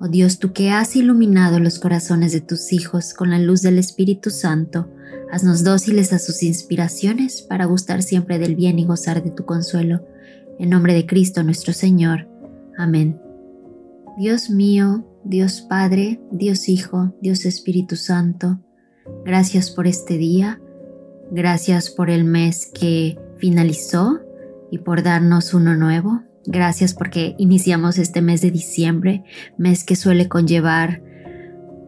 Oh Dios, tú que has iluminado los corazones de tus hijos con la luz del Espíritu Santo, haznos dóciles a sus inspiraciones para gustar siempre del bien y gozar de tu consuelo. En nombre de Cristo nuestro Señor. Amén. Dios mío, Dios Padre, Dios Hijo, Dios Espíritu Santo, gracias por este día, gracias por el mes que finalizó y por darnos uno nuevo. Gracias porque iniciamos este mes de diciembre, mes que suele conllevar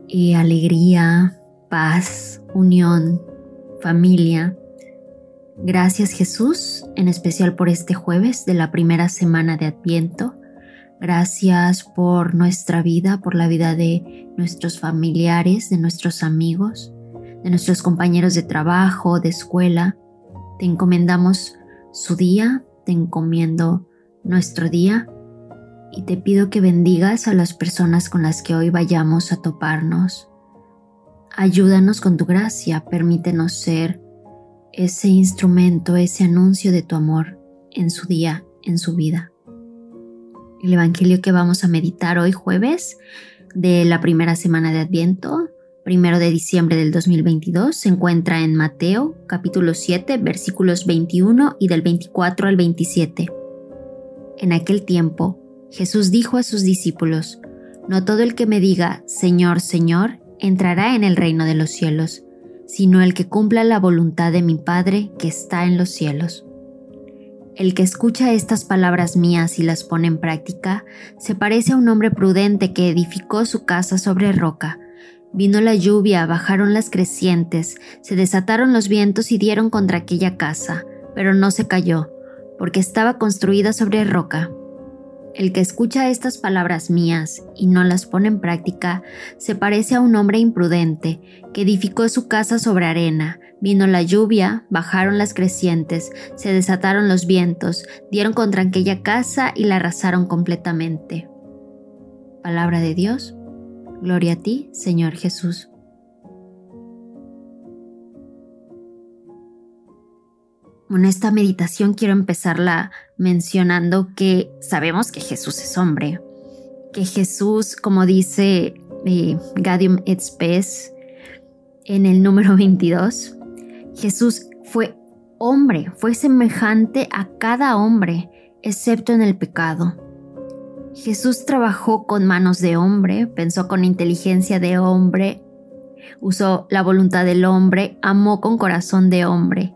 eh, alegría, paz, unión, familia. Gracias Jesús, en especial por este jueves de la primera semana de Adviento. Gracias por nuestra vida, por la vida de nuestros familiares, de nuestros amigos, de nuestros compañeros de trabajo, de escuela. Te encomendamos su día, te encomiendo nuestro día y te pido que bendigas a las personas con las que hoy vayamos a toparnos. Ayúdanos con tu gracia, permítenos ser ese instrumento, ese anuncio de tu amor en su día, en su vida. El Evangelio que vamos a meditar hoy jueves de la primera semana de Adviento, primero de diciembre del 2022, se encuentra en Mateo capítulo 7 versículos 21 y del 24 al 27. En aquel tiempo, Jesús dijo a sus discípulos, No todo el que me diga, Señor, Señor, entrará en el reino de los cielos, sino el que cumpla la voluntad de mi Padre que está en los cielos. El que escucha estas palabras mías y las pone en práctica, se parece a un hombre prudente que edificó su casa sobre roca. Vino la lluvia, bajaron las crecientes, se desataron los vientos y dieron contra aquella casa, pero no se cayó porque estaba construida sobre roca. El que escucha estas palabras mías y no las pone en práctica se parece a un hombre imprudente que edificó su casa sobre arena. Vino la lluvia, bajaron las crecientes, se desataron los vientos, dieron contra aquella casa y la arrasaron completamente. Palabra de Dios. Gloria a ti, Señor Jesús. En esta meditación quiero empezarla mencionando que sabemos que Jesús es hombre, que Jesús, como dice eh, Gadium et Spes en el número 22, Jesús fue hombre, fue semejante a cada hombre, excepto en el pecado. Jesús trabajó con manos de hombre, pensó con inteligencia de hombre, usó la voluntad del hombre, amó con corazón de hombre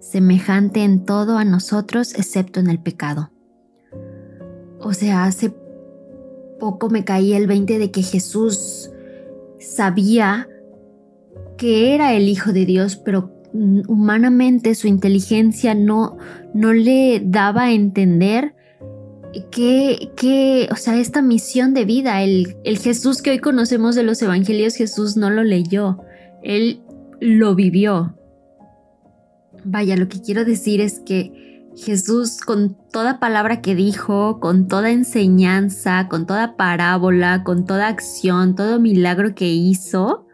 semejante en todo a nosotros excepto en el pecado. O sea, hace poco me caí el 20 de que Jesús sabía que era el Hijo de Dios, pero humanamente su inteligencia no, no le daba a entender que, que, o sea, esta misión de vida, el, el Jesús que hoy conocemos de los evangelios, Jesús no lo leyó, él lo vivió. Vaya, lo que quiero decir es que Jesús con toda palabra que dijo, con toda enseñanza, con toda parábola, con toda acción, todo milagro que hizo,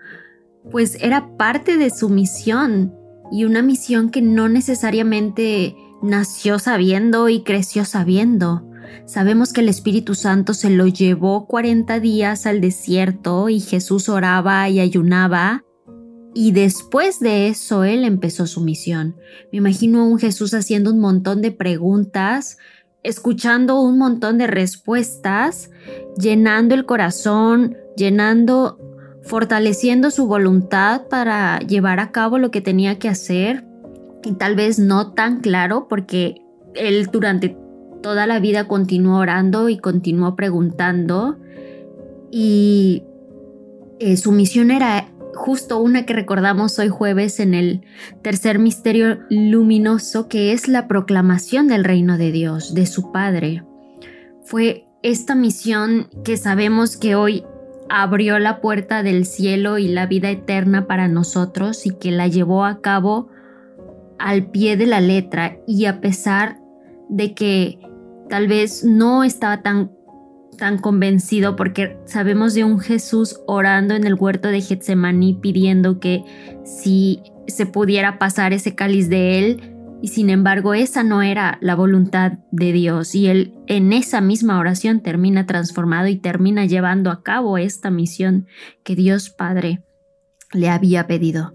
pues era parte de su misión y una misión que no necesariamente nació sabiendo y creció sabiendo. Sabemos que el Espíritu Santo se lo llevó 40 días al desierto y Jesús oraba y ayunaba y después de eso él empezó su misión. Me imagino a un Jesús haciendo un montón de preguntas, escuchando un montón de respuestas, llenando el corazón, llenando, fortaleciendo su voluntad para llevar a cabo lo que tenía que hacer. Y tal vez no tan claro porque él durante toda la vida continuó orando y continuó preguntando. Y eh, su misión era justo una que recordamos hoy jueves en el tercer misterio luminoso, que es la proclamación del reino de Dios, de su Padre. Fue esta misión que sabemos que hoy abrió la puerta del cielo y la vida eterna para nosotros y que la llevó a cabo al pie de la letra y a pesar de que tal vez no estaba tan tan convencido porque sabemos de un Jesús orando en el huerto de Getsemaní pidiendo que si se pudiera pasar ese cáliz de él y sin embargo esa no era la voluntad de Dios y él en esa misma oración termina transformado y termina llevando a cabo esta misión que Dios Padre le había pedido.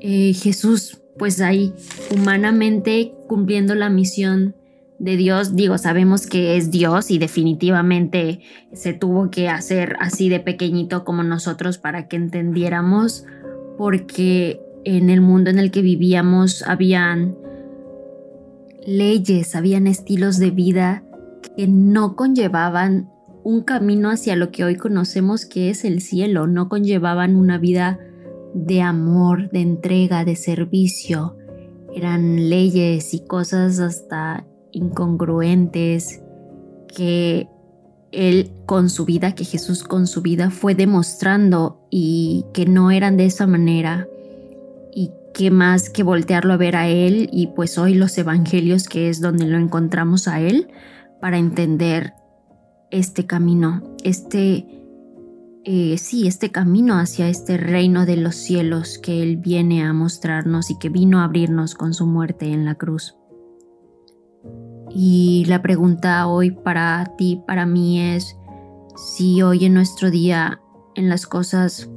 Eh, Jesús pues ahí humanamente cumpliendo la misión de Dios, digo, sabemos que es Dios y definitivamente se tuvo que hacer así de pequeñito como nosotros para que entendiéramos, porque en el mundo en el que vivíamos habían leyes, habían estilos de vida que no conllevaban un camino hacia lo que hoy conocemos que es el cielo, no conllevaban una vida de amor, de entrega, de servicio. Eran leyes y cosas hasta incongruentes que él con su vida, que Jesús con su vida fue demostrando y que no eran de esa manera y que más que voltearlo a ver a él y pues hoy los evangelios que es donde lo encontramos a él para entender este camino, este eh, sí, este camino hacia este reino de los cielos que Él viene a mostrarnos y que vino a abrirnos con su muerte en la cruz. Y la pregunta hoy para ti, para mí es si hoy en nuestro día, en las cosas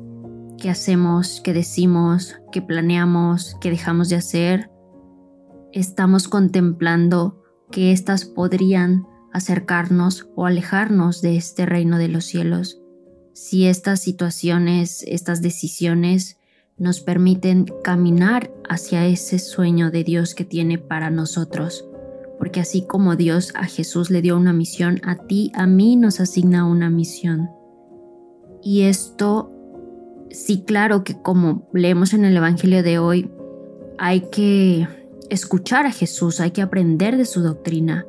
que hacemos, que decimos, que planeamos, que dejamos de hacer, estamos contemplando que éstas podrían acercarnos o alejarnos de este reino de los cielos. Si estas situaciones, estas decisiones nos permiten caminar hacia ese sueño de Dios que tiene para nosotros porque así como Dios a Jesús le dio una misión, a ti, a mí nos asigna una misión. Y esto, sí, claro que como leemos en el Evangelio de hoy, hay que escuchar a Jesús, hay que aprender de su doctrina,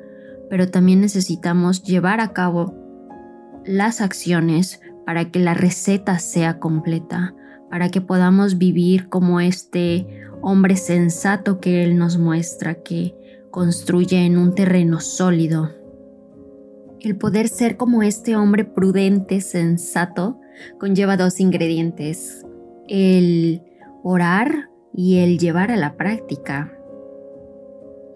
pero también necesitamos llevar a cabo las acciones para que la receta sea completa, para que podamos vivir como este hombre sensato que Él nos muestra, que construye en un terreno sólido. El poder ser como este hombre prudente, sensato, conlleva dos ingredientes, el orar y el llevar a la práctica.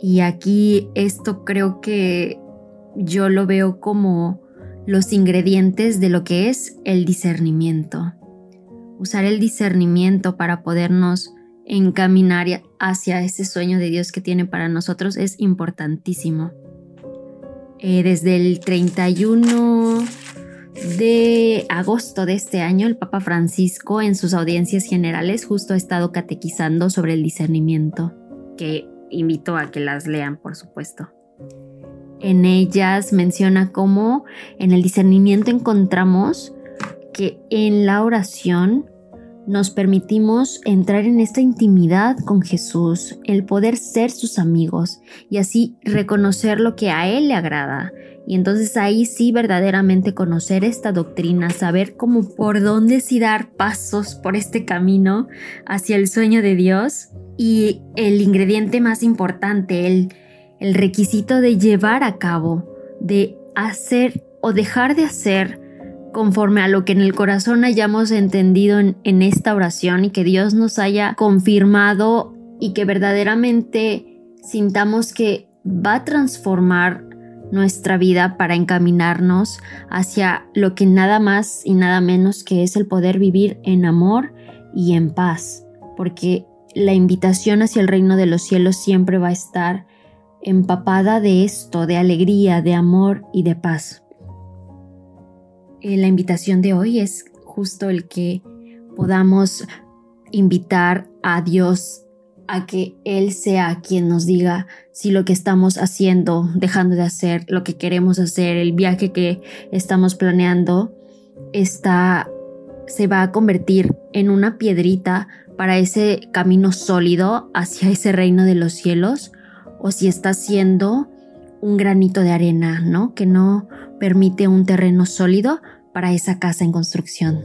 Y aquí esto creo que yo lo veo como los ingredientes de lo que es el discernimiento. Usar el discernimiento para podernos encaminar hacia ese sueño de Dios que tiene para nosotros es importantísimo. Eh, desde el 31 de agosto de este año, el Papa Francisco en sus audiencias generales justo ha estado catequizando sobre el discernimiento, que invito a que las lean, por supuesto. En ellas menciona cómo en el discernimiento encontramos que en la oración nos permitimos entrar en esta intimidad con Jesús, el poder ser sus amigos y así reconocer lo que a Él le agrada. Y entonces ahí sí verdaderamente conocer esta doctrina, saber cómo por dónde sí dar pasos por este camino hacia el sueño de Dios. Y el ingrediente más importante, el, el requisito de llevar a cabo, de hacer o dejar de hacer conforme a lo que en el corazón hayamos entendido en, esta oración y que Dios nos haya confirmado y que verdaderamente sintamos que va a transformar nuestra vida para encaminarnos hacia lo que nada más y nada menos que es el poder vivir en amor y en paz, porque la invitación hacia el reino de los cielos siempre va a estar empapada de esto, de alegría, de amor y de paz. Eh, la invitación de hoy es justo el que podamos invitar a Dios a que Él sea quien nos diga si lo que estamos haciendo, dejando de hacer, lo que queremos hacer, el viaje que estamos planeando, está, se va a convertir en una piedrita para ese camino sólido hacia ese reino de los cielos, o si está siendo un granito de arena, ¿no? Que no permite un terreno sólido, para esa casa en construcción.